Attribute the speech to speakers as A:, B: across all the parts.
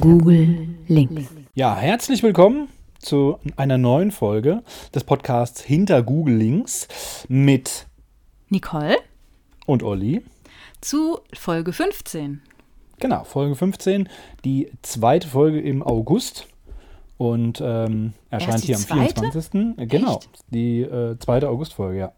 A: Google links.
B: Ja, herzlich willkommen zu einer neuen Folge des Podcasts Hinter Google Links mit
C: Nicole
B: und Olli.
C: zu Folge 15.
B: Genau, Folge 15, die zweite Folge im August und ähm, erscheint hier am
C: zweite?
B: 24. Äh, Genau,
C: Echt?
B: die äh, zweite Augustfolge, ja.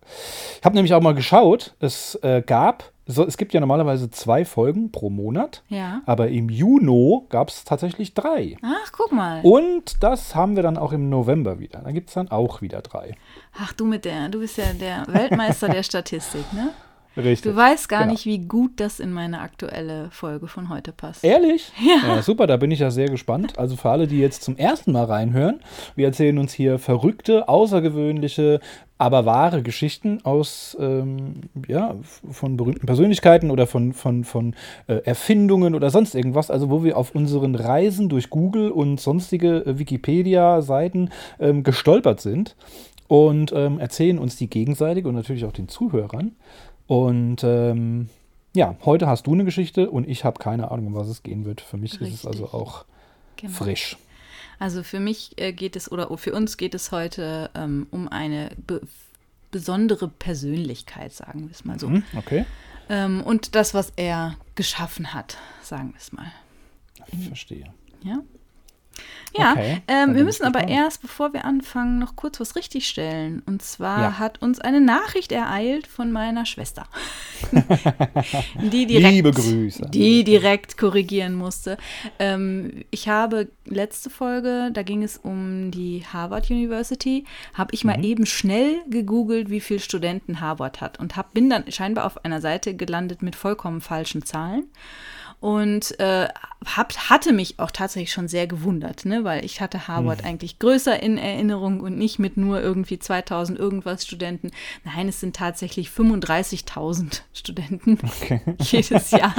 B: Ich habe nämlich auch mal geschaut, es äh, gab, so, es gibt ja normalerweise zwei Folgen pro Monat,
C: Ja.
B: aber im Juni gab es tatsächlich drei.
C: Ach, guck mal.
B: Und das haben wir dann auch im November wieder. Da gibt es dann auch wieder drei.
C: Ach, du mit der, du bist ja der Weltmeister der Statistik, ne?
B: Richtig.
C: Du weißt gar
B: Genau.
C: nicht, wie gut das in meine aktuelle Folge von heute passt.
B: Ehrlich? Ja. Super, da bin ich ja sehr gespannt. Also für alle, die jetzt zum ersten Mal reinhören, wir erzählen uns hier verrückte, außergewöhnliche, aber wahre Geschichten aus, ähm, ja, von berühmten Persönlichkeiten oder von, von, von äh, Erfindungen oder sonst irgendwas. Also wo wir auf unseren Reisen durch Google und sonstige äh, Wikipedia-Seiten ähm, gestolpert sind und ähm, erzählen uns die gegenseitig und natürlich auch den Zuhörern. Und ähm, ja, heute hast du eine Geschichte und ich habe keine Ahnung, um was es gehen wird. Für mich ist es also
C: Richtig.
B: auch
C: Genau.
B: frisch.
C: Also für mich äh, geht es, oder für uns geht es heute ähm, um eine be besondere Persönlichkeit, sagen wir es mal so.
B: Hm, okay,
C: Ähm, und das, was er geschaffen hat, sagen wir es mal.
B: ich verstehe.
C: Ja. Ja,
B: Okay,
C: ähm, wir müssen aber erst, bevor wir anfangen, noch kurz was richtigstellen. Und zwar
B: Ja.
C: hat uns eine Nachricht ereilt von meiner Schwester, die direkt,
B: Liebe Grüße.
C: die direkt korrigieren musste. Ähm, ich habe letzte Folge, da ging es um die Harvard University, habe ich mal
B: Mhm.
C: eben schnell gegoogelt, wie viele Studenten Harvard hat und hab, bin dann scheinbar auf einer Seite gelandet mit vollkommen falschen Zahlen. Und äh, hab, hatte mich auch tatsächlich schon sehr gewundert, ne? weil ich hatte Harvard
B: Hm.
C: eigentlich größer in Erinnerung und nicht mit nur irgendwie 2000 irgendwas Studenten. Nein, es sind tatsächlich 35.000 Studenten jedes Jahr.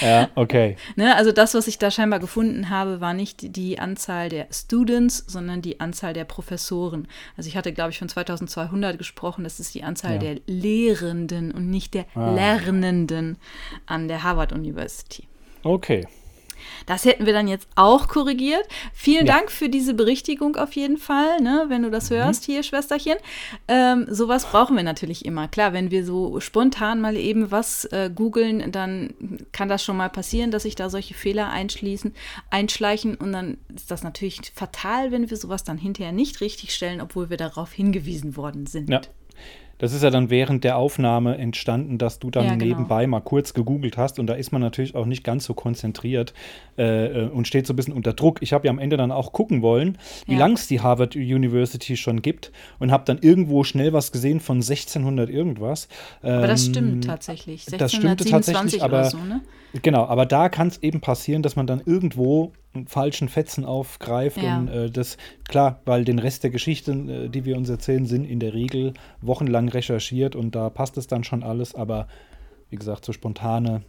B: Ja, okay.
C: Ne? Also das, was ich da scheinbar gefunden habe, war nicht die Anzahl der Students, sondern die Anzahl der Professoren. Also ich hatte, glaube ich, von 2200 gesprochen. Das ist die Anzahl
B: Ja.
C: der Lehrenden und nicht der
B: Ah.
C: Lernenden an der Harvard University.
B: Okay.
C: Das hätten wir dann jetzt auch korrigiert. Vielen
B: Ja.
C: Dank für diese Berichtigung auf jeden Fall, ne, wenn du das
B: Mhm.
C: hörst hier, Schwesterchen. Ähm, sowas brauchen wir natürlich immer. Klar, wenn wir so spontan mal eben was äh, googeln, dann kann das schon mal passieren, dass sich da solche Fehler einschließen, einschleichen. Und dann ist das natürlich fatal, wenn wir sowas dann hinterher nicht richtig stellen, obwohl wir darauf hingewiesen worden sind.
B: Ja. Das ist ja dann während der Aufnahme entstanden, dass du dann
C: Ja, genau.
B: nebenbei mal kurz gegoogelt hast und da ist man natürlich auch nicht ganz so konzentriert äh, äh, und steht so ein bisschen unter Druck. Ich habe ja am Ende dann auch gucken wollen, wie
C: Ja.
B: lang es die Harvard University schon gibt und habe dann irgendwo schnell was gesehen von 1600 irgendwas.
C: Aber das
B: Ähm,
C: stimmt tatsächlich.
B: das stimmte
C: 1627
B: tatsächlich, aber
C: oder so, ne?
B: Genau, aber da kann es eben passieren, dass man dann irgendwo falschen Fetzen aufgreift.
C: Ja.
B: Und äh, das, klar, weil den Rest der Geschichten, äh, die wir uns erzählen, sind in der Regel wochenlang recherchiert und da passt es dann schon alles. Aber wie gesagt, so spontane,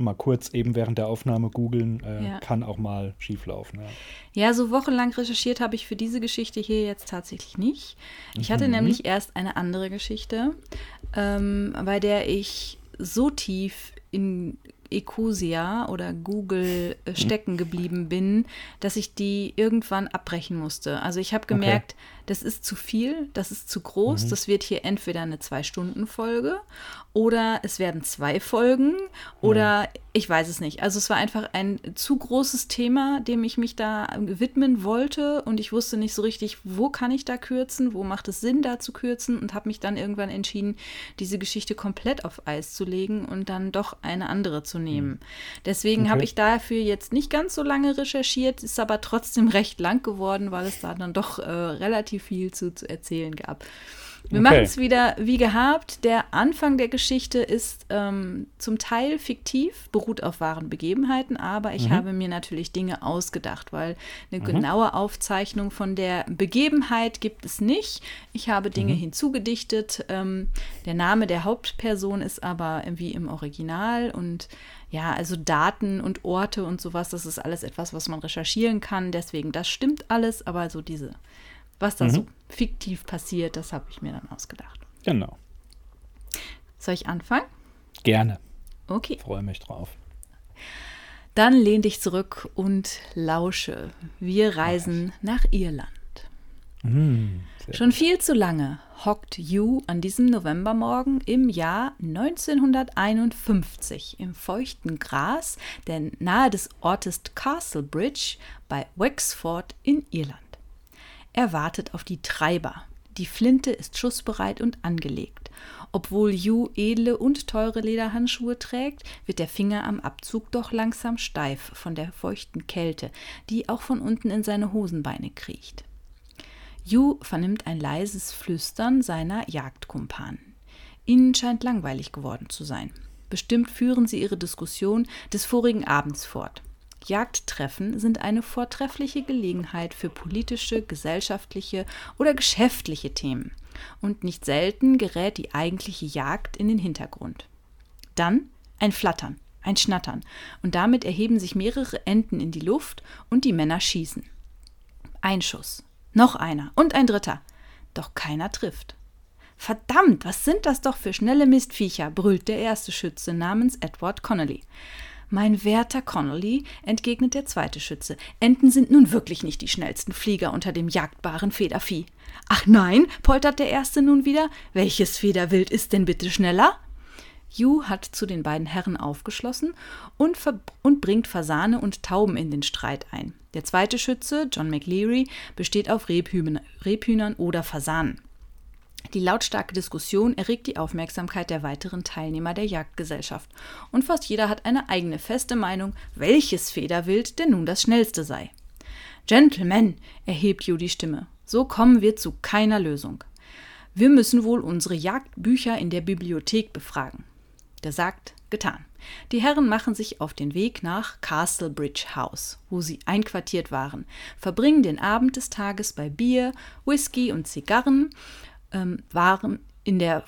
B: mal kurz eben während der Aufnahme googeln, äh,
C: Ja.
B: kann auch mal schieflaufen. Ja.
C: Ja, so wochenlang recherchiert habe ich für diese Geschichte hier jetzt tatsächlich nicht. Ich hatte nämlich erst eine andere Geschichte, ähm, bei der ich so tief in Ecosia oder Google äh, stecken geblieben bin, dass ich die irgendwann abbrechen musste. Also ich habe gemerkt, das ist zu viel, das ist zu groß, das wird hier entweder eine Zwei-Stunden-Folge oder es werden zwei Folgen oder ich weiß es nicht. Also es war einfach ein zu großes Thema, dem ich mich da widmen wollte und ich wusste nicht so richtig, wo kann ich da kürzen, wo macht es Sinn, da zu kürzen und habe mich dann irgendwann entschieden, diese Geschichte komplett auf Eis zu legen und dann doch eine andere zu nehmen. Deswegen
B: Okay.
C: habe ich dafür jetzt nicht ganz so lange recherchiert, ist aber trotzdem recht lang geworden, weil es da dann doch äh, relativ viel zu, zu erzählen gab. Wir
B: Okay.
C: machen es wieder wie gehabt. Der Anfang der Geschichte ist ähm, zum Teil fiktiv, beruht auf wahren Begebenheiten, aber ich habe mir natürlich Dinge ausgedacht, weil eine genaue Aufzeichnung von der Begebenheit gibt es nicht. Ich habe Dinge hinzugedichtet. Ähm, der Name der Hauptperson ist aber wie im Original und ja, also Daten und Orte und sowas, das ist alles etwas, was man recherchieren kann. Deswegen, das stimmt alles, aber so diese, was da so fiktiv passiert, das habe ich mir dann ausgedacht.
B: Genau.
C: Soll ich anfangen?
B: Gerne.
C: Okay.
B: Freue mich drauf.
C: Dann lehn dich zurück und lausche. Wir reisen nach Irland.
B: Mm,
C: Schon viel zu lange hockt Hugh an diesem Novembermorgen im Jahr 1951 im feuchten Gras, der nahe des Ortes Castlebridge bei Wexford in Irland. Er wartet auf die Treiber. Die Flinte ist schussbereit und angelegt. Obwohl Hugh edle und teure Lederhandschuhe trägt, wird der Finger am Abzug doch langsam steif von der feuchten Kälte, die auch von unten in seine Hosenbeine kriecht. Hugh vernimmt ein leises Flüstern seiner Jagdkumpanen. Ihnen scheint langweilig geworden zu sein. Bestimmt führen sie ihre Diskussion des vorigen Abends fort. Jagdtreffen sind eine vortreffliche Gelegenheit für politische, gesellschaftliche oder geschäftliche Themen. Und nicht selten gerät die eigentliche Jagd in den Hintergrund. Dann ein Flattern, ein Schnattern, und damit erheben sich mehrere Enten in die Luft und die Männer schießen. Ein Schuss, noch einer und ein dritter. Doch keiner trifft. Verdammt, was sind das doch für schnelle Mistviecher, brüllt der erste Schütze namens Edward Connolly. Mein werter Connolly, entgegnet der zweite Schütze, Enten sind nun wirklich nicht die schnellsten Flieger unter dem jagdbaren Federvieh. Ach nein, poltert der erste nun wieder, welches Federwild ist denn bitte schneller? Hugh hat zu den beiden Herren aufgeschlossen und, und, bringt Fasane und Tauben in den Streit ein. Der zweite Schütze, John McLeary, besteht auf Rebhühnern, Rebhühnern oder Fasanen. Die lautstarke Diskussion erregt die Aufmerksamkeit der weiteren Teilnehmer der Jagdgesellschaft und fast jeder hat eine eigene feste Meinung, welches Federwild denn nun das schnellste sei. Gentlemen, erhebt Hugh die Stimme, so kommen wir zu keiner Lösung. Wir müssen wohl unsere Jagdbücher in der Bibliothek befragen. Gesagt, getan. Die Herren machen sich auf den Weg nach Castlebridge House, wo sie einquartiert waren, verbringen den Abend des Tages bei Bier, Whisky und Zigarren, ähm, waren in der,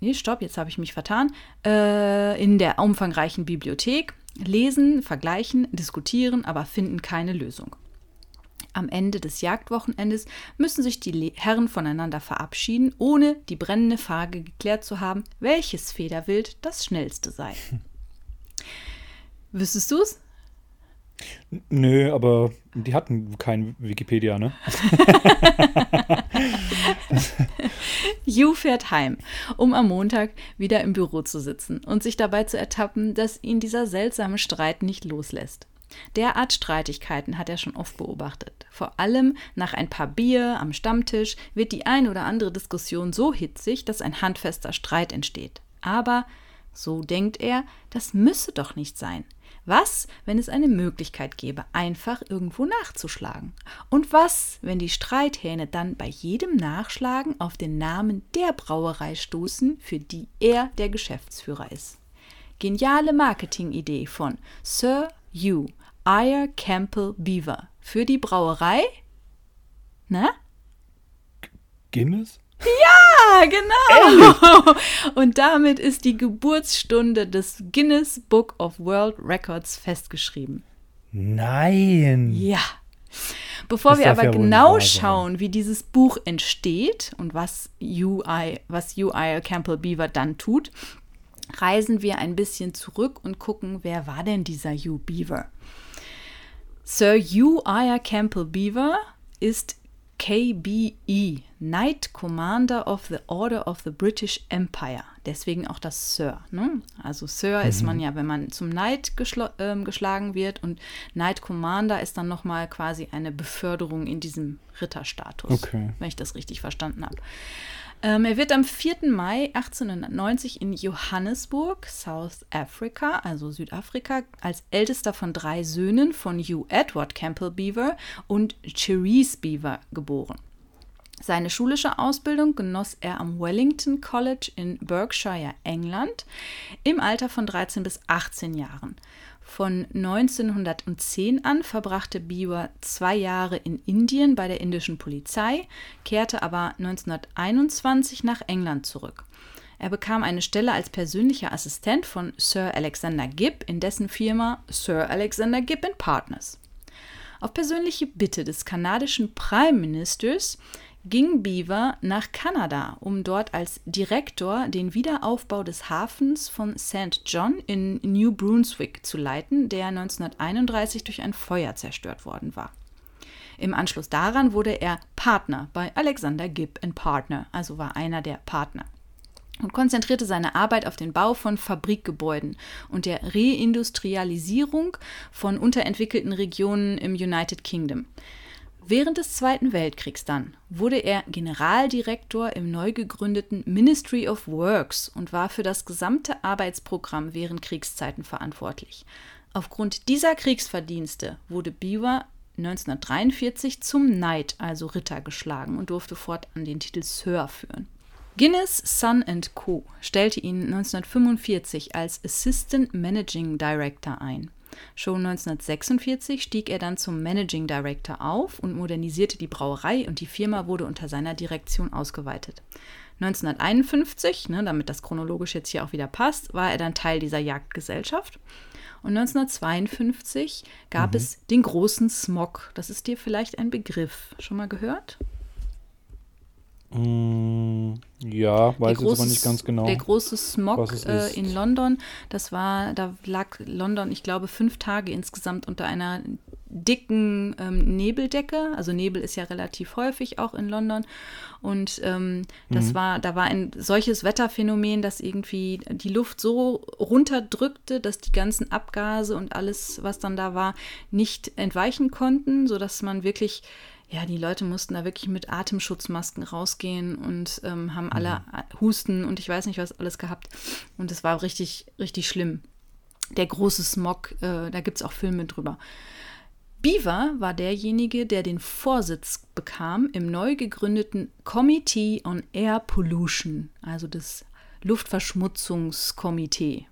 C: nee, stopp, jetzt habe ich mich vertan, äh, in der umfangreichen Bibliothek, lesen, vergleichen, diskutieren, aber finden keine Lösung. Am Ende des Jagdwochenendes müssen sich die Herren voneinander verabschieden, ohne die brennende Frage geklärt zu haben, welches Federwild das schnellste sei. Wüsstest du es?
B: Nö, aber die hatten kein Wikipedia, ne?
C: Hugh fährt heim, um am Montag wieder im Büro zu sitzen und sich dabei zu ertappen, dass ihn dieser seltsame Streit nicht loslässt. Derart Streitigkeiten hat er schon oft beobachtet. Vor allem nach ein paar Bier am Stammtisch wird die ein oder andere Diskussion so hitzig, dass ein handfester Streit entsteht. Aber, so denkt er, das müsse doch nicht sein. Was, wenn es eine Möglichkeit gäbe, einfach irgendwo nachzuschlagen? Und was, wenn die Streithähne dann bei jedem Nachschlagen auf den Namen der Brauerei stoßen, für die er der Geschäftsführer ist? Geniale Marketingidee von Sir Hugh Eyre Campbell Beaver für die Brauerei? Na?
B: Guinness?
C: Ja, genau. Und damit ist die Geburtsstunde des Guinness Book of World Records festgeschrieben.
B: Nein.
C: Ja. Bevor
B: Das
C: wir aber
B: ja
C: genau schauen, wie dieses Buch entsteht und was UI, was UI Campbell Beaver dann tut, reisen wir ein bisschen zurück und gucken, wer war denn dieser Hugh Beaver? Sir Hugh Campbell Beaver ist KBE, Knight Commander of the Order of the British Empire. Deswegen auch das Sir. Ne? Also Sir ist man ja, wenn man zum Knight geschlo- ähm, geschlagen wird und Knight Commander ist dann nochmal quasi eine Beförderung in diesem Ritterstatus,
B: Okay.
C: wenn ich das richtig verstanden habe. Ähm, er wird am 4. Mai 1890 in Johannesburg, South Africa, also Südafrika, als ältester von drei Söhnen von Hugh Edward Campbell Beaver und Cherise Beaver geboren. Seine schulische Ausbildung genoss er am Wellington College in Berkshire, England, im Alter von 13 bis 18 Jahren. Von 1910 an verbrachte Beaver zwei Jahre in Indien bei der indischen Polizei, kehrte aber 1921 nach England zurück. Er bekam eine Stelle als persönlicher Assistent von Sir Alexander Gibb in dessen Firma Sir Alexander Gibb Partners. Auf persönliche Bitte des kanadischen Prime Ministers ging Beaver nach Kanada, um dort als Direktor den Wiederaufbau des Hafens von St. John in New Brunswick zu leiten, der 1931 durch ein Feuer zerstört worden war. Im Anschluss daran wurde er Partner bei Alexander Gibb Partner, also war einer der Partner und konzentrierte seine Arbeit auf den Bau von Fabrikgebäuden und der Reindustrialisierung von unterentwickelten Regionen im United Kingdom. Während des Zweiten Weltkriegs dann wurde er Generaldirektor im neu gegründeten Ministry of Works und war für das gesamte Arbeitsprogramm während Kriegszeiten verantwortlich. Aufgrund dieser Kriegsverdienste wurde Beaver 1943 zum Knight, also Ritter, geschlagen und durfte fortan den Titel Sir führen. Guinness Son Co. stellte ihn 1945 als Assistant Managing Director ein. Schon 1946 stieg er dann zum Managing Director auf und modernisierte die Brauerei und die Firma wurde unter seiner Direktion ausgeweitet. 1951, ne, damit das chronologisch jetzt hier auch wieder passt, war er dann Teil dieser Jagdgesellschaft. Und 1952 gab mhm. es den großen Smog. Das ist dir vielleicht ein Begriff. Schon mal gehört?
B: Mm, ja, weiß große, jetzt aber nicht ganz genau.
C: Der große Smog äh, in London, das war, da lag London, ich glaube, fünf Tage insgesamt unter einer dicken ähm, Nebeldecke. Also Nebel ist ja relativ häufig auch in London. Und ähm, das mhm. war, da war ein solches Wetterphänomen, dass irgendwie die Luft so runterdrückte, dass die ganzen Abgase und alles, was dann da war, nicht entweichen konnten, sodass man wirklich ja, die Leute mussten da wirklich mit Atemschutzmasken rausgehen und ähm, haben alle mhm. Husten und ich weiß nicht was alles gehabt. Und es war richtig, richtig schlimm. Der große Smog, äh, da gibt es auch Filme drüber. Beaver war derjenige, der den Vorsitz bekam im neu gegründeten Committee on Air Pollution, also das Luftverschmutzungskomitee.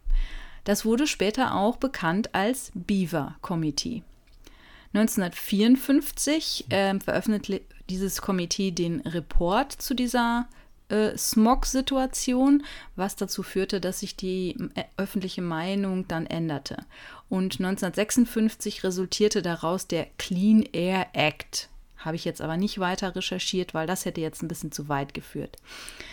C: Das wurde später auch bekannt als Beaver Committee. 1954 äh, veröffentlichte dieses Komitee den Report zu dieser äh, Smog-Situation, was dazu führte, dass sich die öffentliche Meinung dann änderte. Und 1956 resultierte daraus der Clean Air Act, habe ich jetzt aber nicht weiter recherchiert, weil das hätte jetzt ein bisschen zu weit geführt.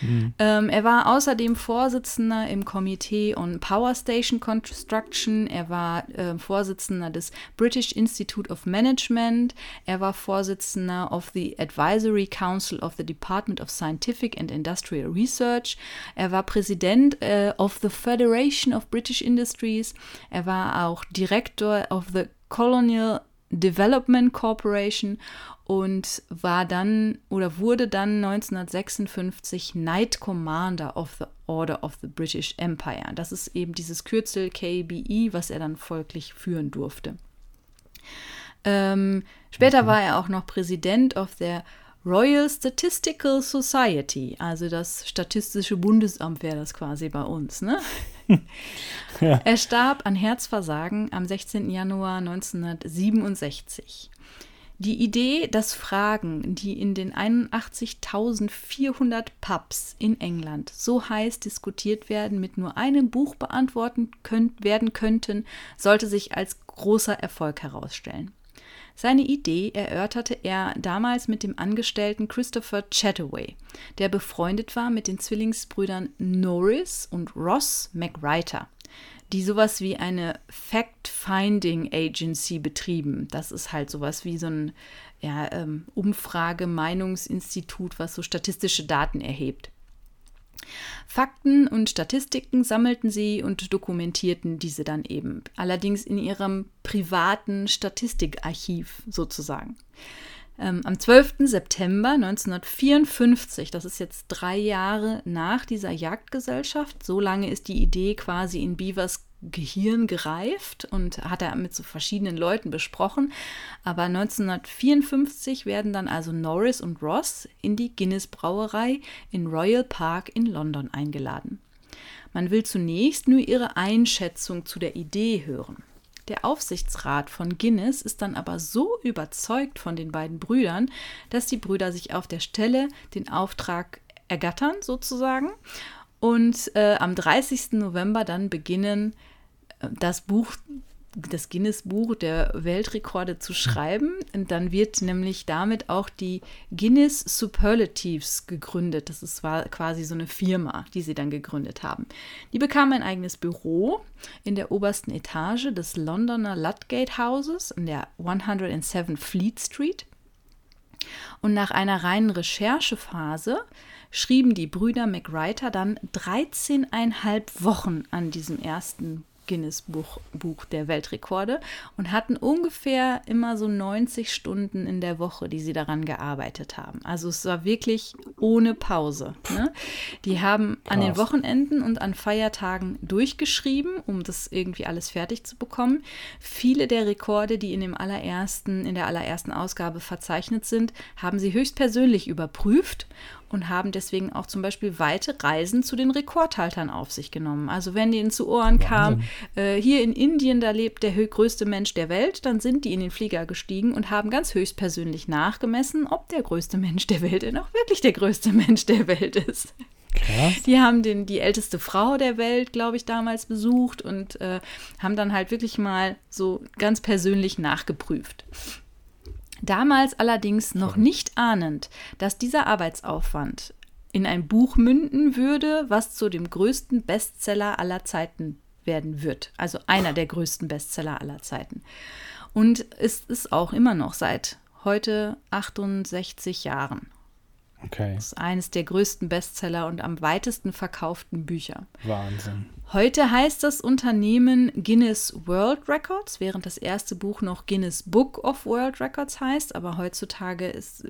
C: Mhm. Ähm, er war außerdem Vorsitzender im Komitee on Power Station Construction. Er war äh, Vorsitzender des British Institute of Management. Er war Vorsitzender of the Advisory Council of the Department of Scientific and Industrial Research. Er war Präsident äh, of the Federation of British Industries. Er war auch Direktor of the Colonial Development Corporation und war dann oder wurde dann 1956 Knight Commander of the Order of the British Empire. Das ist eben dieses Kürzel KBE, was er dann folglich führen durfte. Ähm, später mhm. war er auch noch Präsident of der Royal Statistical Society, also das Statistische Bundesamt wäre das quasi bei uns. Ne? Ja. Er starb an Herzversagen am 16. Januar 1967. Die Idee, dass Fragen, die in den 81.400 Pubs in England so heiß diskutiert werden, mit nur einem Buch beantwortet werden könnten, sollte sich als großer Erfolg herausstellen. Seine Idee erörterte er damals mit dem Angestellten Christopher Chataway, der befreundet war mit den Zwillingsbrüdern Norris und Ross McWriter die sowas wie eine Fact-Finding Agency betrieben. Das ist halt sowas wie so ein ja, ähm, Umfrage-Meinungsinstitut, was so statistische Daten erhebt. Fakten und Statistiken sammelten sie und dokumentierten diese dann eben, allerdings in ihrem privaten Statistikarchiv sozusagen. Ähm, am 12. September 1954, das ist jetzt drei Jahre nach dieser Jagdgesellschaft, so lange ist die Idee quasi in Beavers Gehirn gereift und hat er mit so verschiedenen Leuten besprochen. Aber 1954 werden dann also Norris und Ross in die Guinness Brauerei in Royal Park in London eingeladen. Man will zunächst nur ihre Einschätzung zu der Idee hören. Der Aufsichtsrat von Guinness ist dann aber so überzeugt von den beiden Brüdern, dass die Brüder sich auf der Stelle den Auftrag ergattern, sozusagen, und äh, am 30. November dann beginnen, das Buch das Guinness-Buch der Weltrekorde zu schreiben. Und dann wird nämlich damit auch die Guinness Superlatives gegründet. Das ist, quasi so eine Firma, die sie dann gegründet haben. Die bekamen ein eigenes Büro in der obersten Etage des Londoner Ludgate Houses in der 107 Fleet Street. Und nach einer reinen Recherchephase schrieben die Brüder McWriter dann 13,5 Wochen an diesem ersten Guinness Buch, Buch der Weltrekorde und hatten ungefähr immer so 90 Stunden in der Woche, die sie daran gearbeitet haben. Also es war wirklich ohne Pause. Ne? Die haben Krass. an den Wochenenden und an Feiertagen durchgeschrieben, um das irgendwie alles fertig zu bekommen. Viele der Rekorde, die in dem allerersten, in der allerersten Ausgabe verzeichnet sind, haben sie höchstpersönlich überprüft und haben deswegen auch zum Beispiel weite Reisen zu den Rekordhaltern auf sich genommen. Also wenn denen zu Ohren kam, äh, hier in Indien, da lebt der größte Mensch der Welt, dann sind die in den Flieger gestiegen und haben ganz höchstpersönlich nachgemessen, ob der größte Mensch der Welt denn auch wirklich der größte Mensch der Welt ist. Krass. Die haben den, die älteste Frau der Welt, glaube ich, damals besucht und äh, haben dann halt wirklich mal so ganz persönlich nachgeprüft. Damals allerdings noch nicht ahnend, dass dieser Arbeitsaufwand in ein Buch münden würde, was zu dem größten Bestseller aller Zeiten werden wird. Also einer der größten Bestseller aller Zeiten. Und es ist auch immer noch seit heute 68 Jahren. Okay. Das ist eines der größten Bestseller und am weitesten verkauften Bücher.
B: Wahnsinn.
C: Heute heißt das Unternehmen Guinness World Records, während das erste Buch noch Guinness Book of World Records heißt. Aber heutzutage ist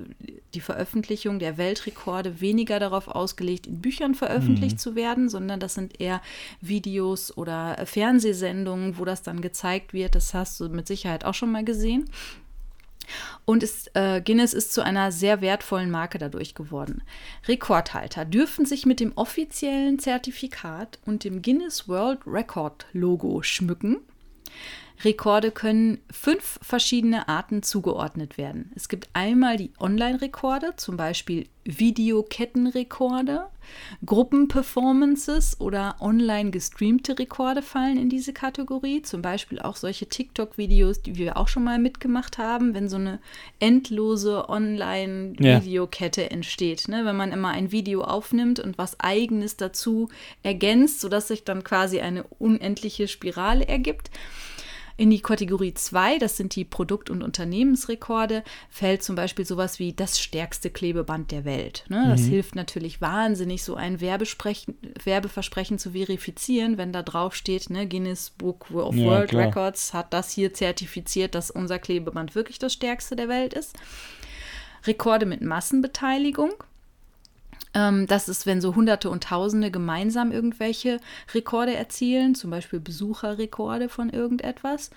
C: die Veröffentlichung der Weltrekorde weniger darauf ausgelegt, in Büchern veröffentlicht mhm. zu werden, sondern das sind eher Videos oder Fernsehsendungen, wo das dann gezeigt wird. Das hast du mit Sicherheit auch schon mal gesehen. Und ist, äh, Guinness ist zu einer sehr wertvollen Marke dadurch geworden. Rekordhalter dürfen sich mit dem offiziellen Zertifikat und dem Guinness World Record Logo schmücken. Rekorde können fünf verschiedene Arten zugeordnet werden. Es gibt einmal die Online-Rekorde, zum Beispiel Videokettenrekorde, Gruppenperformances oder online gestreamte Rekorde fallen in diese Kategorie. Zum Beispiel auch solche TikTok-Videos, die wir auch schon mal mitgemacht haben, wenn so eine endlose Online-Videokette ja. entsteht. Ne? Wenn man immer ein Video aufnimmt und was Eigenes dazu ergänzt, sodass sich dann quasi eine unendliche Spirale ergibt. In die Kategorie 2, das sind die Produkt- und Unternehmensrekorde, fällt zum Beispiel sowas wie das stärkste Klebeband der Welt. Ne? Das mhm. hilft natürlich wahnsinnig, so ein Werbeversprechen zu verifizieren, wenn da drauf steht, ne, Guinness Book of ja, World klar. Records hat das hier zertifiziert, dass unser Klebeband wirklich das stärkste der Welt ist. Rekorde mit Massenbeteiligung. Ähm, das ist, wenn so Hunderte und Tausende gemeinsam irgendwelche Rekorde erzielen, zum Beispiel Besucherrekorde von irgendetwas.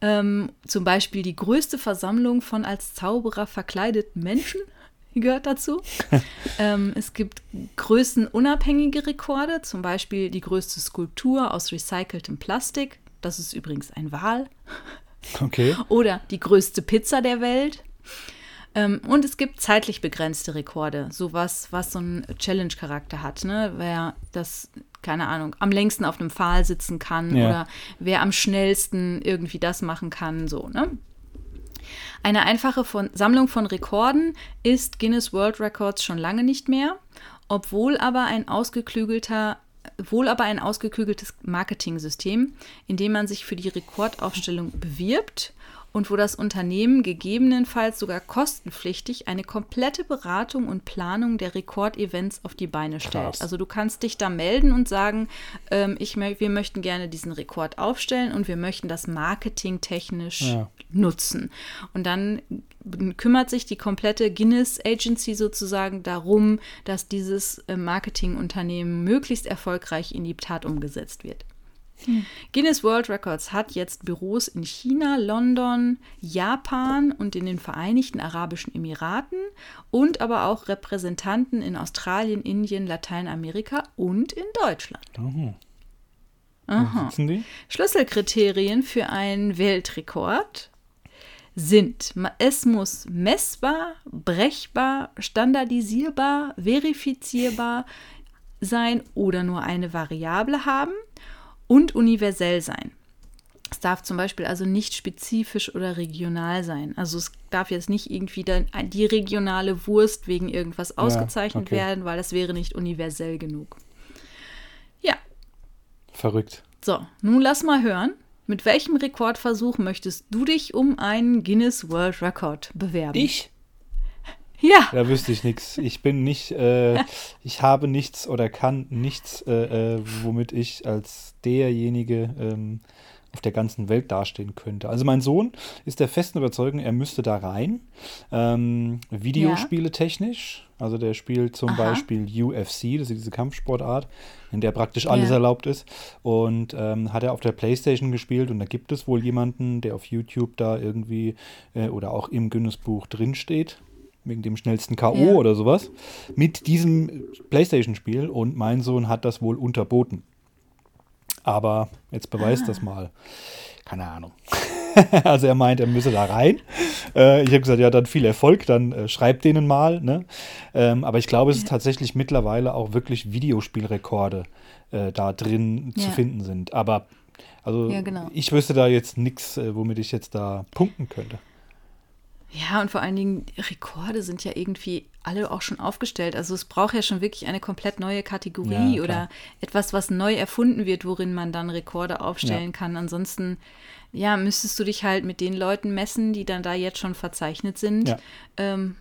C: Ähm, zum Beispiel die größte Versammlung von als Zauberer verkleideten Menschen gehört dazu. ähm, es gibt größenunabhängige Rekorde, zum Beispiel die größte Skulptur aus recyceltem Plastik. Das ist übrigens ein Wal.
B: Okay.
C: Oder die größte Pizza der Welt. Ähm, und es gibt zeitlich begrenzte Rekorde, sowas, was so einen Challenge-Charakter hat, ne? Wer das, keine Ahnung, am längsten auf einem Pfahl sitzen kann ja. oder wer am schnellsten irgendwie das machen kann, so, ne? Eine einfache von Sammlung von Rekorden ist Guinness World Records schon lange nicht mehr, obwohl aber ein ausgeklügelter wohl aber ein ausgeklügeltes Marketing-System, in dem man sich für die Rekordaufstellung bewirbt und wo das Unternehmen gegebenenfalls sogar kostenpflichtig eine komplette Beratung und Planung der Rekordevents auf die Beine stellt. Krass. Also du kannst dich da melden und sagen, ähm, ich, wir möchten gerne diesen Rekord aufstellen und wir möchten das marketingtechnisch ja. nutzen. Und dann kümmert sich die komplette Guinness Agency sozusagen darum, dass dieses äh, Marketingunternehmen möglichst erfolgreich in die Tat umgesetzt wird. Hm. Guinness World Records hat jetzt Büros in China, London, Japan und in den Vereinigten Arabischen Emiraten und aber auch Repräsentanten in Australien, Indien, Lateinamerika und in Deutschland.
B: Oh.
C: Aha. Schlüsselkriterien für einen Weltrekord sind, es muss messbar, brechbar, standardisierbar, verifizierbar sein oder nur eine Variable haben und universell sein. Es darf zum Beispiel also nicht spezifisch oder regional sein. Also es darf jetzt nicht irgendwie dann die regionale Wurst wegen irgendwas ausgezeichnet
B: okay.
C: werden, weil das wäre nicht universell genug. Ja,
B: Verrückt.
C: so, nun lass mal hören. Mit welchem Rekordversuch möchtest du dich um einen Guinness World Record bewerben?
B: Ich?
C: Ja,
B: Da wüsste ich nichts. Ich bin nicht, äh, ich habe nichts oder kann nichts, äh, äh, womit ich als derjenige ähm, auf der ganzen Welt dastehen könnte. Also mein Sohn ist der festen Überzeugung, er müsste da rein. Ähm, Videospiele technisch. Also der spielt zum
C: Aha.
B: Beispiel UFC, das ist diese Kampfsportart, in der praktisch alles
C: Ja.
B: erlaubt ist. Und ähm, hat er auf der Playstation gespielt und da gibt es wohl jemanden, der auf YouTube da irgendwie äh, oder auch im Guinness-Buch drinsteht wegen dem schnellsten K.O.
C: Ja.
B: oder sowas, mit diesem Playstation-Spiel und mein Sohn hat das wohl unterboten. Aber jetzt beweist
C: Ah.
B: das mal. Keine Ahnung. also er meint, er müsse da rein. Äh, ich habe gesagt, ja, dann viel Erfolg, dann äh, schreibt denen mal. Ne? Ähm, aber ich glaube, es ist tatsächlich mittlerweile auch wirklich Videospielrekorde äh, da drin zu
C: Ja.
B: finden sind. Aber also
C: Ja, genau.
B: ich wüsste da jetzt nichts, äh, womit ich jetzt da punkten könnte.
C: Ja, und vor allen Dingen, Rekorde sind ja irgendwie alle auch schon aufgestellt. Also es braucht ja schon wirklich eine komplett neue Kategorie
B: Ja,
C: oder etwas, was neu erfunden wird, worin man dann Rekorde aufstellen
B: Ja.
C: kann. Ansonsten, ja, müsstest du dich halt mit den Leuten messen, die dann da jetzt schon verzeichnet sind.
B: Ja.
C: Ähm,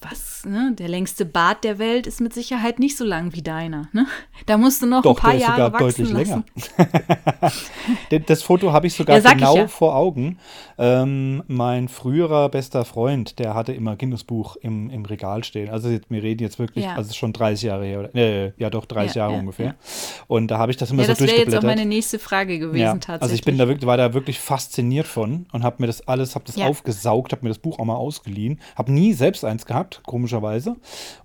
C: was, ne? Der längste Bart der Welt ist mit Sicherheit nicht so lang wie deiner. Ne? Da musst du noch
B: Doch,
C: ein paar
B: der ist
C: Jahre
B: sogar
C: wachsen
B: deutlich
C: lassen.
B: länger. Das Foto habe ich sogar
C: Ja, sag ich
B: genau
C: ja.
B: vor Augen. Ähm, mein früherer bester Freund, der hatte immer Guinness-Buch im, im Regal stehen. Also jetzt, wir reden jetzt wirklich,
C: Ja.
B: also schon 30 Jahre her. Oder, äh, ja, doch 30
C: Ja,
B: Jahre
C: ja,
B: ungefähr. Und da habe ich das immer
C: Ja,
B: so
C: das wäre jetzt auch
B: durchgeblättert.
C: meine nächste Frage gewesen, tatsächlich.
B: also ich bin da wirklich, war da wirklich fasziniert von und habe mir das alles, habe das aufgesaugt, habe mir das Buch auch mal ausgeliehen, habe nie selbst eins gehabt, komischerweise.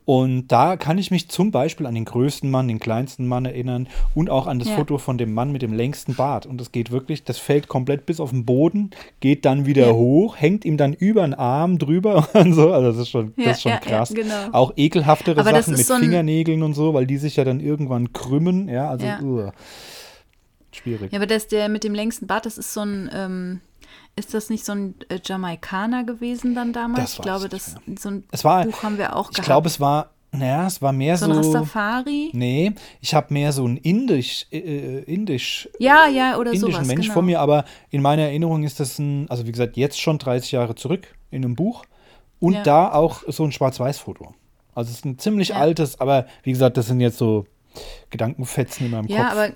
B: Und da kann ich mich zum Beispiel an den größten Mann, den kleinsten Mann erinnern und auch an das
C: Ja.
B: Foto von dem Mann mit dem längsten Bart. Und das geht wirklich, das fällt komplett bis auf den Boden, geht dann wieder
C: Ja.
B: hoch, hängt ihm dann über den Arm drüber und so. Also das ist schon, das ist schon krass.
C: genau.
B: Auch ekelhaftere
C: Aber
B: Sachen mit
C: so
B: Fingernägeln und so, weil die sich ja dann irgendwann krümmen. Ja, also uah. schwierig.
C: Ja, aber das, der mit dem längsten Bart, das ist so ein, ähm, ist das nicht so ein äh, Jamaikaner gewesen dann damals? Ich glaube,
B: ich
C: das, so ein
B: Es war-
C: Buch haben wir auch
B: Ich
C: gehabt.
B: glaube, es war, naja, es war mehr
C: so
B: so.
C: ein Rastafari.
B: Nee, ich habe mehr so ein indisch, äh, indisch,
C: Ja, ja, oder
B: indischen
C: sowas.
B: Mensch
C: genau.
B: vor mir, aber in meiner Erinnerung ist das ein, also wie gesagt, jetzt schon 30 Jahre zurück in einem Buch und
C: Ja.
B: da auch so ein Schwarz-Weiß-Foto. Also es ist ein ziemlich
C: Ja.
B: altes, aber wie gesagt, das sind jetzt so Gedankenfetzen in meinem
C: Ja,
B: Kopf.
C: aber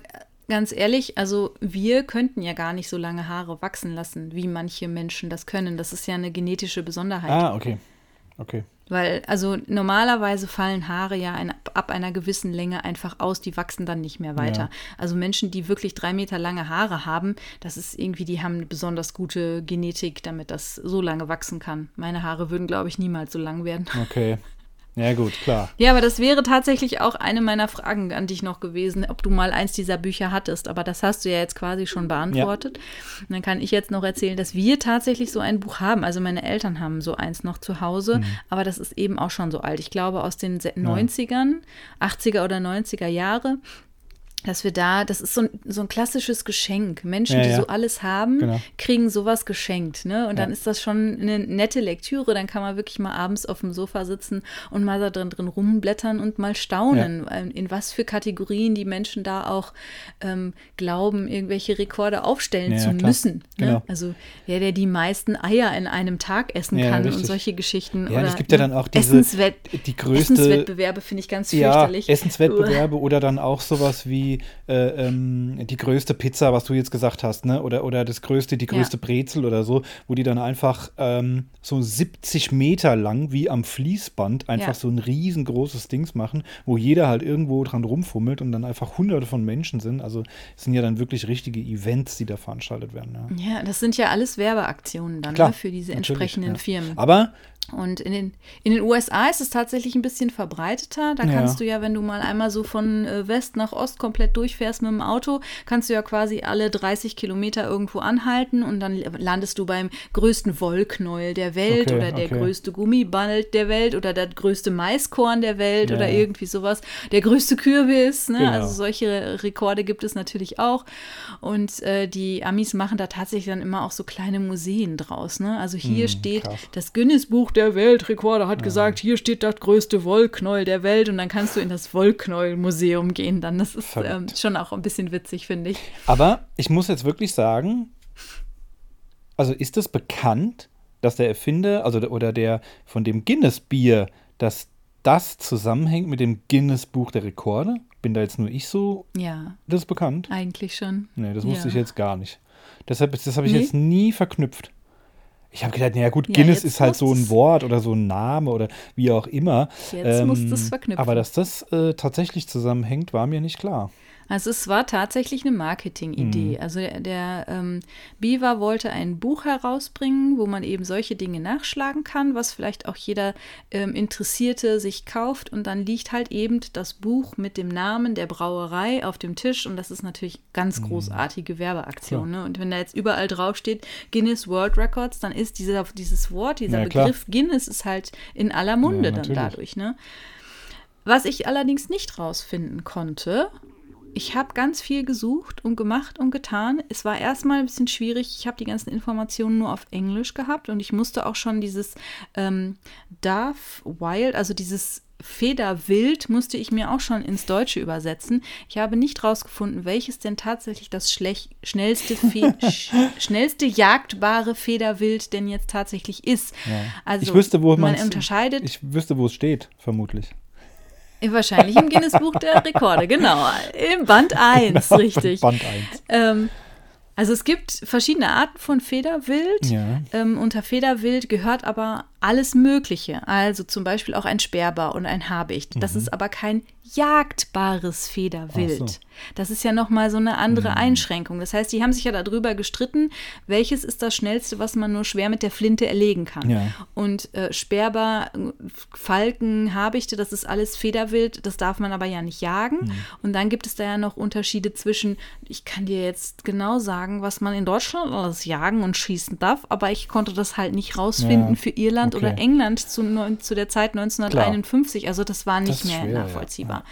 C: ganz ehrlich, also wir könnten ja gar nicht so lange Haare wachsen lassen, wie manche Menschen das können. Das ist ja eine genetische Besonderheit.
B: ah, okay. Okay.
C: Weil, also normalerweise fallen Haare ja ein, ab einer gewissen Länge einfach aus, die wachsen dann nicht mehr weiter.
B: Ja.
C: Also Menschen, die wirklich drei Meter lange Haare haben, das ist irgendwie, die haben eine besonders gute Genetik, damit das so lange wachsen kann. Meine Haare würden, glaube ich, niemals so lang werden.
B: Okay. Ja, gut, klar.
C: Ja, aber das wäre tatsächlich auch eine meiner Fragen an dich noch gewesen, ob du mal eins dieser Bücher hattest. Aber das hast du ja jetzt quasi schon beantwortet. Und dann kann ich jetzt noch erzählen, dass wir tatsächlich so ein Buch haben. Also meine Eltern haben so eins noch zu Hause, aber das ist eben auch schon so alt. Ich glaube aus den se- 90ern, 80er oder 90er Jahre. Dass wir da, das ist so ein, so ein klassisches Geschenk. Menschen,
B: Ja,
C: die
B: ja.
C: so alles haben,
B: Genau.
C: kriegen sowas geschenkt. Ne? Und dann
B: Ja.
C: ist das schon eine nette Lektüre. Dann kann man wirklich mal abends auf dem Sofa sitzen und mal da drin, drin rumblättern und mal staunen, in was für Kategorien die Menschen da auch ähm, glauben, irgendwelche Rekorde aufstellen zu müssen. Ne?
B: Genau.
C: Also wer, der die meisten Eier in einem Tag essen kann und
B: richtig.
C: solche Geschichten.
B: Ja,
C: oder
B: es gibt ja
C: ne,
B: dann auch diese,
C: Essenswett
B: die größte,
C: Essenswettbewerbe finde ich ganz
B: Ja,
C: fürchterlich.
B: Essenswettbewerbe oder dann auch sowas wie äh, ähm, die größte Pizza, was du jetzt gesagt hast, ne? Oder, oder das größte, die
C: Ja.
B: größte Brezel oder so, wo die dann einfach ähm, so 70 Meter lang wie am Fließband einfach
C: Ja.
B: so ein riesengroßes Dings machen, wo jeder halt irgendwo dran rumfummelt und dann einfach hunderte von Menschen sind. Also es sind ja dann wirklich richtige Events, die da veranstaltet werden. Ja.
C: Ja, das sind ja alles Werbeaktionen dann
B: Klar,
C: ne, für diese entsprechenden
B: ja.
C: Firmen.
B: Aber
C: Und in den, in den USA ist es tatsächlich ein bisschen verbreiteter. Da
B: Ja.
C: kannst du ja, wenn du mal einmal so von äh, West nach Ost komplett durchfährst mit dem Auto, kannst du ja quasi alle 30 Kilometer irgendwo anhalten und dann landest du beim größten Wollknäuel der Welt
B: Okay,
C: oder der
B: okay.
C: größte Gummiball der Welt oder der größte Maiskorn der Welt
B: Ja,
C: oder
B: ja.
C: irgendwie sowas. Der größte Kürbis, ne?
B: Genau.
C: Also solche Rekorde gibt es natürlich auch. Und äh, die Amis machen da tatsächlich dann immer auch so kleine Museen draus. Ne? Also hier steht,
B: Hm, krass.
C: das Guinness-Buch der Weltrekorde hat gesagt, hier steht das größte Wollknäuel der Welt und dann kannst du in das Wollknäuel-Museum gehen. Dann das ist ähm, schon auch ein bisschen witzig, finde ich.
B: Aber ich muss jetzt wirklich sagen, also ist es bekannt, dass der Erfinder, also der- oder der von dem Guinness-Bier, dass das zusammenhängt mit dem Guinness-Buch der Rekorde? Bin da jetzt nur ich so,
C: Ja,
B: das ist bekannt?
C: eigentlich schon.
B: Nee, das wusste
C: Ja.
B: ich jetzt gar nicht. Deshalb, das habe ich
C: Nee?
B: jetzt nie verknüpft. Ich habe gedacht, naja gut,
C: Ja,
B: Guinness
C: jetzt
B: ist halt so ein. Wort oder so ein Name oder wie auch immer. Ähm,
C: Jetzt musst du's verknüpfen.
B: Aber dass das äh, tatsächlich zusammenhängt, war mir nicht klar.
C: Also es war tatsächlich eine Marketingidee.
B: Mhm.
C: Also der, der ähm, Beaver wollte ein Buch herausbringen, wo man eben solche Dinge nachschlagen kann, was vielleicht auch jeder ähm, Interessierte sich kauft. Und dann liegt halt eben das Buch mit dem Namen der Brauerei auf dem Tisch. Und das ist natürlich ganz
B: Mhm.
C: großartige Werbeaktion. Ne? Und wenn da jetzt überall draufsteht Guinness World Records, dann ist dieser, dieses Wort, dieser
B: Ja.
C: Begriff Guinness ist halt in aller Munde
B: Ja,
C: dann dadurch. Ne? Was ich allerdings nicht rausfinden konnte, ich habe ganz viel gesucht und gemacht und getan. Es war erstmal ein bisschen schwierig. Ich habe die ganzen Informationen nur auf Englisch gehabt und ich musste auch schon dieses ähm, Darf Wild, also dieses Federwild, musste ich mir auch schon ins Deutsche übersetzen. Ich habe nicht rausgefunden, welches denn tatsächlich das schnellste, Fe sch schnellste jagdbare Federwild denn jetzt tatsächlich ist. Also
B: ich wüsste, wo
C: man unterscheidet.
B: Ich wüsste, wo es steht, vermutlich.
C: Wahrscheinlich im Guinness-Buch der Rekorde, genau. Im Band 1, richtig.
B: Band 1.
C: Ähm, also es gibt verschiedene Arten von Federwild.
B: Ja.
C: Ähm, unter Federwild gehört aber alles Mögliche. Also zum Beispiel auch ein Sperber und ein Habicht. Das ist aber kein jagdbares Federwild.
B: Mhm. So. Mhm.
C: Das ist ja nochmal so eine andere Einschränkung. Das heißt, die haben sich ja darüber gestritten, welches ist das schnellste, was man nur schwer mit der Flinte erlegen kann.
B: Ja.
C: Und äh, Sperber, äh, Falken, Habichte, das ist alles Federwild, das darf man aber ja nicht jagen.
B: Mhm.
C: Und dann gibt es da ja noch Unterschiede zwischen, ich kann dir jetzt genau sagen, was man in Deutschland alles jagen und schießen darf, aber ich konnte das halt nicht rausfinden
B: Ja,
C: für Irland
B: okay.
C: oder England zu, zu der Zeit 1951. Also das war nicht
B: Das
C: mehr
B: schwer, ja,
C: nachvollziehbar.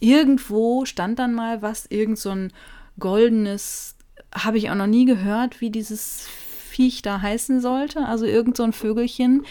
C: Irgendwo stand dann mal was, irgend so ein goldenes, habe ich auch noch nie gehört, wie dieses Viech da heißen sollte. Also irgend so ein Vögelchen,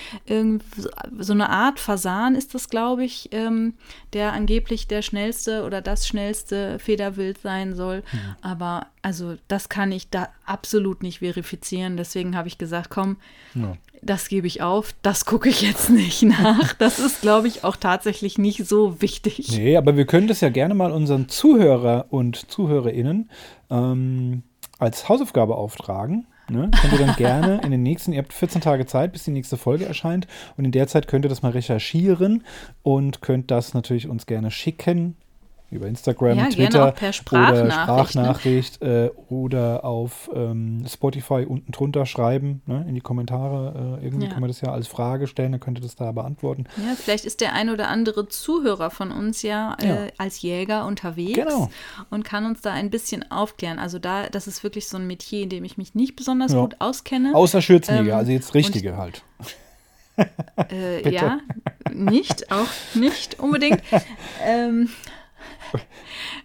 C: so eine Art Fasan ist das, glaube ich, ähm, der angeblich der schnellste oder das schnellste Federwild sein soll. Aber also das kann ich da absolut nicht verifizieren. Deswegen habe ich gesagt, komm,
B: Ja.
C: das gebe ich auf, das gucke ich jetzt nicht nach. Das ist, glaube ich, auch tatsächlich nicht so wichtig.
B: Nee, aber wir können das ja gerne mal unseren Zuhörer und ZuhörerInnen ähm, als Hausaufgabe auftragen. Ne? Könnt ihr dann gerne in den nächsten, ihr habt 14 Tage Zeit, bis die nächste Folge erscheint. Und in der Zeit könnt ihr das mal recherchieren und könnt das natürlich uns gerne schicken. Über Instagram,
C: Ja, gerne
B: Twitter
C: auch per
B: oder
C: Sprachnachricht, ne?
B: Sprachnachricht äh, oder auf ähm, Spotify unten drunter schreiben, ne? in die Kommentare. Äh, irgendwie
C: Ja.
B: kann man das ja als Frage stellen, dann könnt ihr das da beantworten.
C: Ja, vielleicht ist der ein oder andere Zuhörer von uns ja,
B: Ja.
C: Äh, als Jäger unterwegs
B: Genau.
C: und kann uns da ein bisschen aufklären. Also da, das ist wirklich so ein Metier, in dem ich mich nicht besonders
B: Ja.
C: gut auskenne.
B: Außer Schürzenjäger,
C: Ähm,
B: also jetzt richtige halt.
C: Äh, ja, nicht, auch nicht unbedingt. ähm,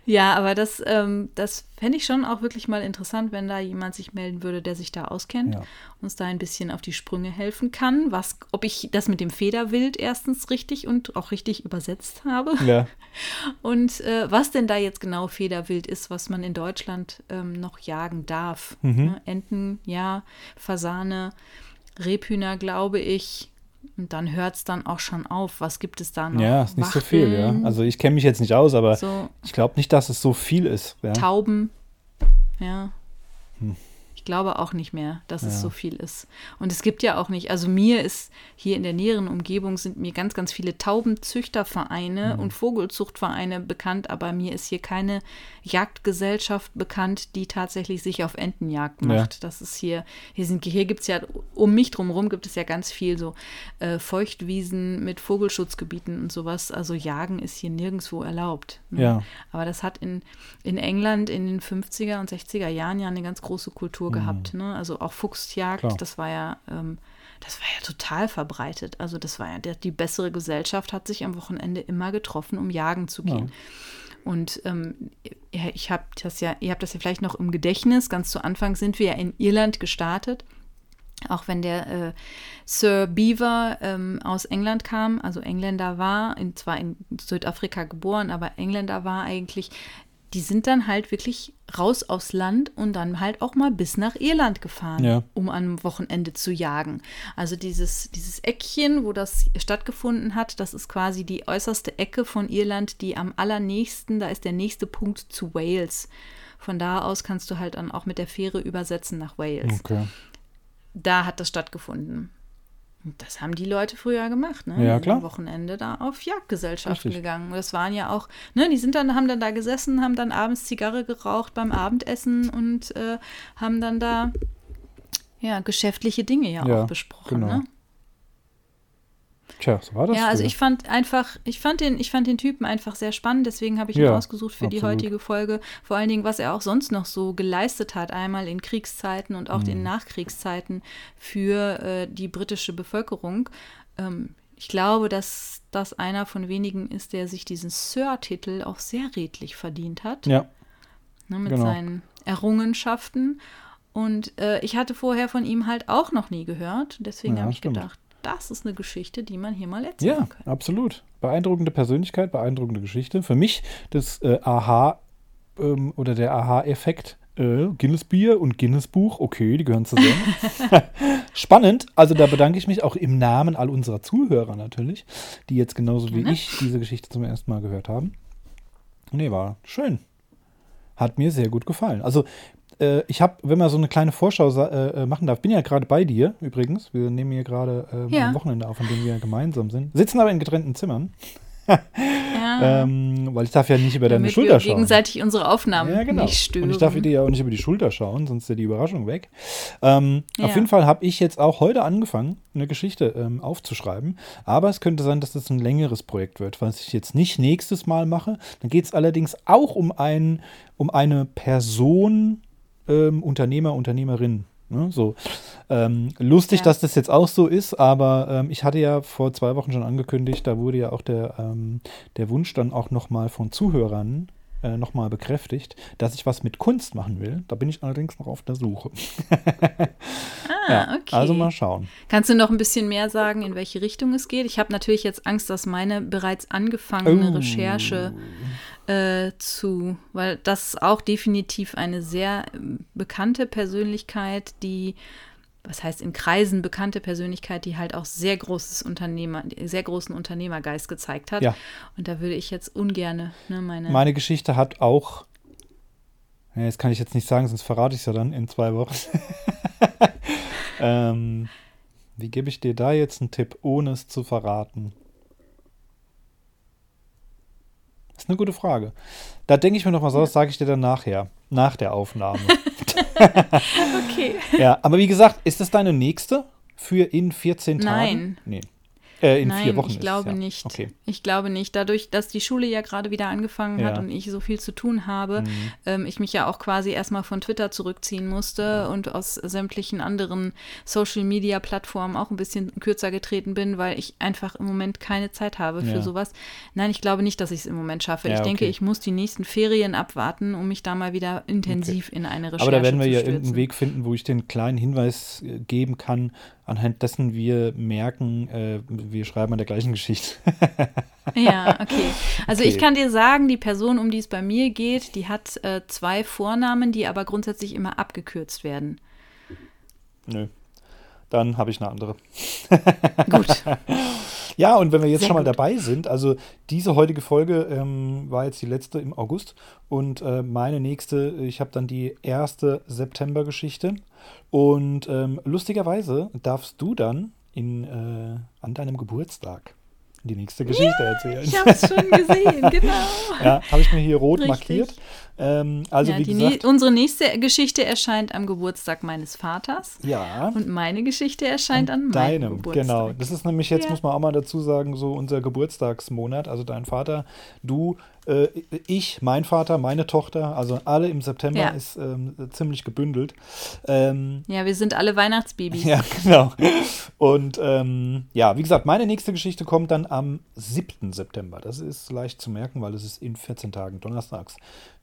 C: ja, aber das, ähm, das fände ich schon auch wirklich mal interessant, wenn da jemand sich melden würde, der sich da auskennt,
B: Ja.
C: uns da ein bisschen auf die Sprünge helfen kann, was, ob ich das mit dem Federwild erstens richtig und auch richtig übersetzt habe.
B: Ja.
C: Und äh, was denn da jetzt genau Federwild ist, was man in Deutschland ähm, noch jagen darf.
B: Mhm.
C: Ne? Enten, ja, Fasane, Rebhühner, glaube ich. Und dann hört es dann auch schon auf. Was gibt es da noch?
B: Ja, ist nicht so viel, ja.
C: Wachteln,
B: Also ich kenne mich jetzt nicht aus, aber
C: so
B: ich glaube nicht, dass es so viel ist. Ja.
C: Tauben. Ja.
B: Hm.
C: Ich glaube auch nicht mehr, dass
B: Ja.
C: es so viel ist. Und es gibt ja auch nicht, also mir ist hier in der näheren Umgebung sind mir ganz, ganz viele Taubenzüchtervereine
B: Mhm.
C: und Vogelzuchtvereine bekannt, aber mir ist hier keine Jagdgesellschaft bekannt, die tatsächlich sich auf Entenjagd
B: Ja.
C: macht. Das ist hier, hier sind, hier gibt es ja, um mich drumherum gibt es ja ganz viel so äh, Feuchtwiesen mit Vogelschutzgebieten und sowas. Also Jagen ist hier nirgendwo erlaubt. ne?
B: Ja.
C: Aber das hat in, in England in den 50er und 60er Jahren ja eine ganz große Kultur gehabt. Ne? Also auch Fuchsjagd,
B: Mhm. Klar.
C: das war ja, ähm, das war ja total verbreitet. Also das war ja, der, die bessere Gesellschaft hat sich am Wochenende immer getroffen, um jagen zu gehen. Und ähm, ja, ich habe das ja, ihr habt das ja vielleicht noch im Gedächtnis. Ganz zu Anfang sind wir ja in Irland gestartet. Auch wenn der äh, Sir Beaver ähm, aus England kam, also Engländer war, in, zwar in Südafrika geboren, aber Engländer war eigentlich, die sind dann halt wirklich raus aufs Land und dann halt auch mal bis nach Irland gefahren,
B: Ja.
C: um am Wochenende zu jagen. Also dieses, dieses Eckchen, wo das stattgefunden hat, das ist quasi die äußerste Ecke von Irland, die am allernächsten, da ist der nächste Punkt zu Wales. Von da aus kannst du halt dann auch mit der Fähre übersetzen nach Wales
B: Okay.
C: da hat das stattgefunden. Das haben die Leute früher gemacht, ne?
B: Ja, klar.
C: Am Wochenende da auf Jagdgesellschaften
B: Richtig.
C: gegangen. Das waren ja auch, ne, die sind dann, haben dann da gesessen, haben dann abends Zigarre geraucht beim Abendessen und äh, haben dann da ja geschäftliche Dinge ja,
B: Ja,
C: auch besprochen,
B: genau.
C: ne?
B: Tja, so war das.
C: Ja, also
B: früher.
C: ich fand einfach, ich fand den, ich fand den Typen einfach sehr spannend, deswegen habe ich ihn
B: Ja,
C: ausgesucht für die
B: absolut.
C: heutige Folge. Vor allen Dingen, was er auch sonst noch so geleistet hat, einmal in Kriegszeiten und auch
B: Mhm.
C: in Nachkriegszeiten für äh, die britische Bevölkerung. Ähm, ich glaube, dass das einer von wenigen ist, der sich diesen Sir-Titel auch sehr redlich verdient hat
B: Ja,
C: ne, mit
B: Genau.
C: seinen Errungenschaften. Und äh, ich hatte vorher von ihm halt auch noch nie gehört. Deswegen
B: Ja,
C: habe ich
B: stimmt.
C: gedacht, das ist eine Geschichte, die man hier mal erzählen
B: ja,
C: kann.
B: absolut. Beeindruckende Persönlichkeit, beeindruckende Geschichte. Für mich das äh, Aha ähm, oder der Aha-Effekt. Äh, Guinness Bier und Guinness Buch, okay, die gehören zusammen. Spannend. Also da bedanke ich mich auch im Namen all unserer Zuhörer natürlich, die jetzt genauso wie ich diese Geschichte zum ersten Mal gehört haben. Nee, war schön. Hat mir sehr gut gefallen. Also äh, ich habe, wenn man so eine kleine Vorschau äh, äh, machen darf, bin ja gerade bei dir übrigens. Wir nehmen hier gerade ähm,
C: Ja.
B: am Wochenende auf, an dem wir gemeinsam sind. Sitzen aber in getrennten Zimmern,
C: Ja,
B: ähm, weil ich darf ja nicht über deine
C: damit
B: Schulter
C: wir
B: schauen.
C: gegenseitig unsere Aufnahmen
B: Ja, genau.
C: nicht stören.
B: Und ich darf dir ja auch nicht über die Schulter schauen, sonst ist ja die Überraschung weg. Ähm,
C: Ja.
B: Auf jeden Fall habe ich jetzt auch heute angefangen, eine Geschichte ähm, aufzuschreiben. Aber es könnte sein, dass das ein längeres Projekt wird, was ich jetzt nicht nächstes Mal mache. Dann geht es allerdings auch um, ein, um eine Person, ähm, Unternehmer, Unternehmerin. Ne? So. Ähm, lustig,
C: Ja.
B: dass das jetzt auch so ist, aber ähm, ich hatte ja vor zwei Wochen schon angekündigt, da wurde ja auch der, ähm, der Wunsch dann auch nochmal von Zuhörern äh, nochmal bekräftigt, dass ich was mit Kunst machen will. Da bin ich allerdings noch auf der Suche.
C: ah, okay.
B: Also mal schauen.
C: Kannst du noch ein bisschen mehr sagen, in welche Richtung es geht? Ich habe natürlich jetzt Angst, dass meine bereits angefangene
B: Oh.
C: Recherche äh, zu, weil das ist auch definitiv eine sehr ähm, bekannte Persönlichkeit, die, was heißt in Kreisen bekannte Persönlichkeit, die halt auch sehr großes Unternehmer, sehr großen Unternehmergeist gezeigt hat.
B: Ja.
C: Und da würde ich jetzt ungerne ne, meine,
B: Meine Geschichte hat auch. Ja, das kann ich jetzt nicht sagen, sonst verrate ich es ja dann in zwei Wochen. ähm, wie gebe ich dir da jetzt einen Tipp, ohne es zu verraten? Das ist eine gute Frage. Da denke ich mir noch was aus, sage ich dir dann nachher, nach der Aufnahme.
C: Okay.
B: ja, aber wie gesagt, ist das deine nächste für in 14 Tagen?
C: Nein.
B: Nee. Äh, in
C: Nein,
B: vier Wochen
C: ich
B: ist
C: glaube
B: es, ja.
C: nicht.
B: Okay.
C: Ich glaube nicht. Dadurch, dass die Schule ja gerade wieder angefangen hat
B: Ja.
C: und ich so viel zu tun habe,
B: Mhm.
C: ähm, ich mich ja auch quasi erstmal von Twitter zurückziehen musste und aus sämtlichen anderen Social-Media-Plattformen auch ein bisschen kürzer getreten bin, weil ich einfach im Moment keine Zeit habe für
B: Ja.
C: sowas. Nein, ich glaube nicht, dass ich es im Moment schaffe. Ich denke,
B: okay.
C: ich muss die nächsten Ferien abwarten, um mich da mal wieder intensiv in eine Recherche
B: Aber da werden wir
C: zu
B: ja irgendeinen Weg finden, wo ich den kleinen Hinweis äh, geben kann, anhand dessen wir merken, äh, wir schreiben an der gleichen Geschichte.
C: Ja, okay. Also ich
B: Okay.
C: kann dir sagen, die Person, um die es bei mir geht, die hat äh, zwei Vornamen, die aber grundsätzlich immer abgekürzt werden.
B: Nö. Dann habe ich eine andere.
C: Gut.
B: Ja, und wenn wir jetzt
C: Sehr
B: schon mal
C: gut.
B: dabei sind, also diese heutige Folge ähm, war jetzt die letzte im August und äh, meine nächste, ich habe dann die erste September-Geschichte und ähm, lustigerweise darfst du dann in, äh, an deinem Geburtstag die nächste Geschichte erzählen.
C: Ich habe es schon gesehen, genau.
B: Ja, habe ich mir hier rot
C: Richtig.
B: markiert. Ähm, also
C: ja,
B: wie gesagt,
C: nä- unsere nächste Geschichte erscheint am Geburtstag meines Vaters.
B: ja.
C: Und meine Geschichte erscheint an, meinem
B: Deinem,
C: Geburtstag.
B: genau. Das ist nämlich jetzt,
C: Ja.
B: muss man auch mal dazu sagen, so unser Geburtstagsmonat. Also dein Vater, du, äh, ich, mein Vater, meine Tochter, also alle im September
C: Ja.
B: ist ähm, ziemlich gebündelt. Ähm,
C: Ja, wir sind alle Weihnachtsbabys.
B: ja, genau. Und ähm, ja, wie gesagt, meine nächste Geschichte kommt dann am 7. September. Das ist leicht zu merken, weil es ist in 14 Tagen donnerstags.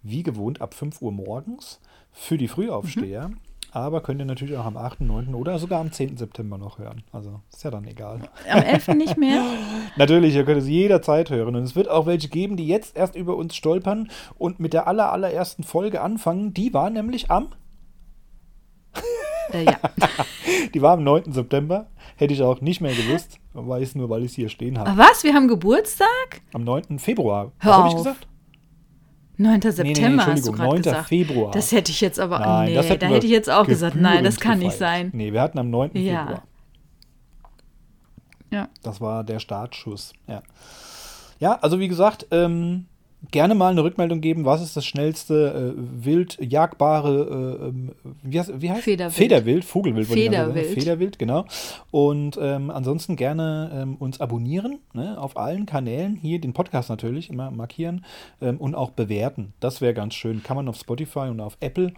B: Wie gewohnt ab 5 Uhr morgens für die Frühaufsteher.
C: Mhm.
B: Aber könnt ihr natürlich auch am 8., 9. oder sogar am 10. September noch hören. Also ist ja dann egal.
C: Am 11. nicht mehr.
B: Natürlich, ihr könnt es jederzeit hören. Und es wird auch welche geben, die jetzt erst über uns stolpern und mit der aller, allerersten Folge anfangen. Die war nämlich am,
C: Äh, ja.
B: die war am 9. September. Hätte ich auch nicht mehr gewusst. Weiß nur, weil ich es hier stehen habe.
C: Aber was? Wir haben Geburtstag?
B: Am 9. Februar.
C: Hör
B: Was habe ich gesagt?
C: 9.
B: nee,
C: September hast du gerade
B: 9.
C: gesagt.
B: Februar.
C: Das hätte ich jetzt aber.
B: Nein,
C: nee, da hätte ich jetzt auch gesagt, nein, das kann nicht
B: gefeiert.
C: sein.
B: Nee, wir hatten am 9.
C: Ja.
B: Februar.
C: Ja.
B: Das war der Startschuss. Ja, ja also wie gesagt, ähm, gerne mal eine Rückmeldung geben, was ist das schnellste äh, wild jagbare, äh, ähm, wie, heißt, wie heißt
C: Federwild.
B: Federwild, Vogelwild.
C: Federwild.
B: Federwild, genau. Und ähm, ansonsten gerne ähm, uns abonnieren ne, auf allen Kanälen, hier den Podcast natürlich immer markieren ähm, und auch bewerten. Das wäre ganz schön. Kann man auf Spotify und auf Apple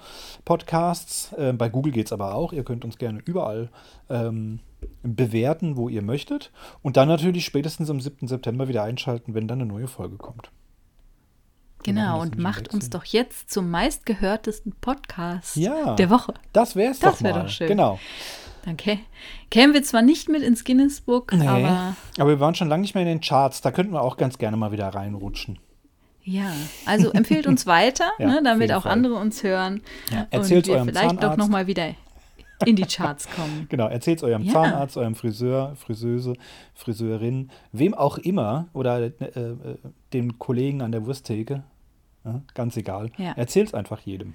B: Podcasts. Ähm, bei Google geht es aber auch. Ihr könnt uns gerne überall ähm, bewerten, wo ihr möchtet. Und dann natürlich spätestens am 7. September wieder einschalten, wenn dann eine neue Folge kommt.
C: Genau,
B: das
C: und macht uns
B: Wechsel.
C: doch jetzt zum meistgehörtesten Podcast
B: Ja.
C: der Woche.
B: Das wäre es
C: Das
B: doch mal.
C: doch schön.
B: Genau.
C: Danke. Kämen wir zwar nicht mit ins Guinness Book,
B: Nee.
C: aber
B: Aber wir waren schon lange nicht mehr in den Charts. Da könnten wir auch ganz gerne mal wieder reinrutschen.
C: ja. Also empfehlt uns weiter,
B: Ja,
C: ne, damit auch
B: Fall.
C: andere uns hören.
B: Ja, erzählt's
C: und wir
B: eurem
C: vielleicht doch
B: Zahnarzt.
C: nochmal wieder in die Charts kommen.
B: Genau, erzählt eurem
C: Ja.
B: Zahnarzt, eurem Friseur, Friseuse, Friseurin, wem auch immer oder äh, äh, dem Kollegen an der Wursttheke. Ja, ganz egal.
C: Ja.
B: Erzählt es einfach jedem.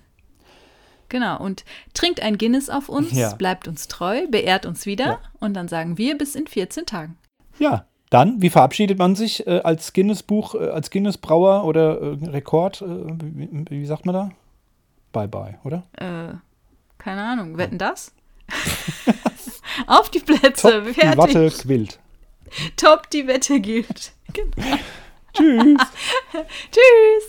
C: Genau, und trinkt ein Guinness auf uns,
B: Ja.
C: bleibt uns treu, beehrt uns wieder
B: Ja.
C: und dann sagen wir bis in 14 Tagen.
B: Ja, dann, wie verabschiedet man sich äh, als Guinness-Buch, äh, als Guinness-Brauer oder äh, Rekord? Äh, wie, wie sagt man da? Bye bye, oder?
C: Äh, keine Ahnung, wetten das? auf die Plätze,
B: Top, die
C: fertig.
B: Watte quillt.
C: Top, die Wette gilt. Genau.
B: Tschüss.
C: Tschüss.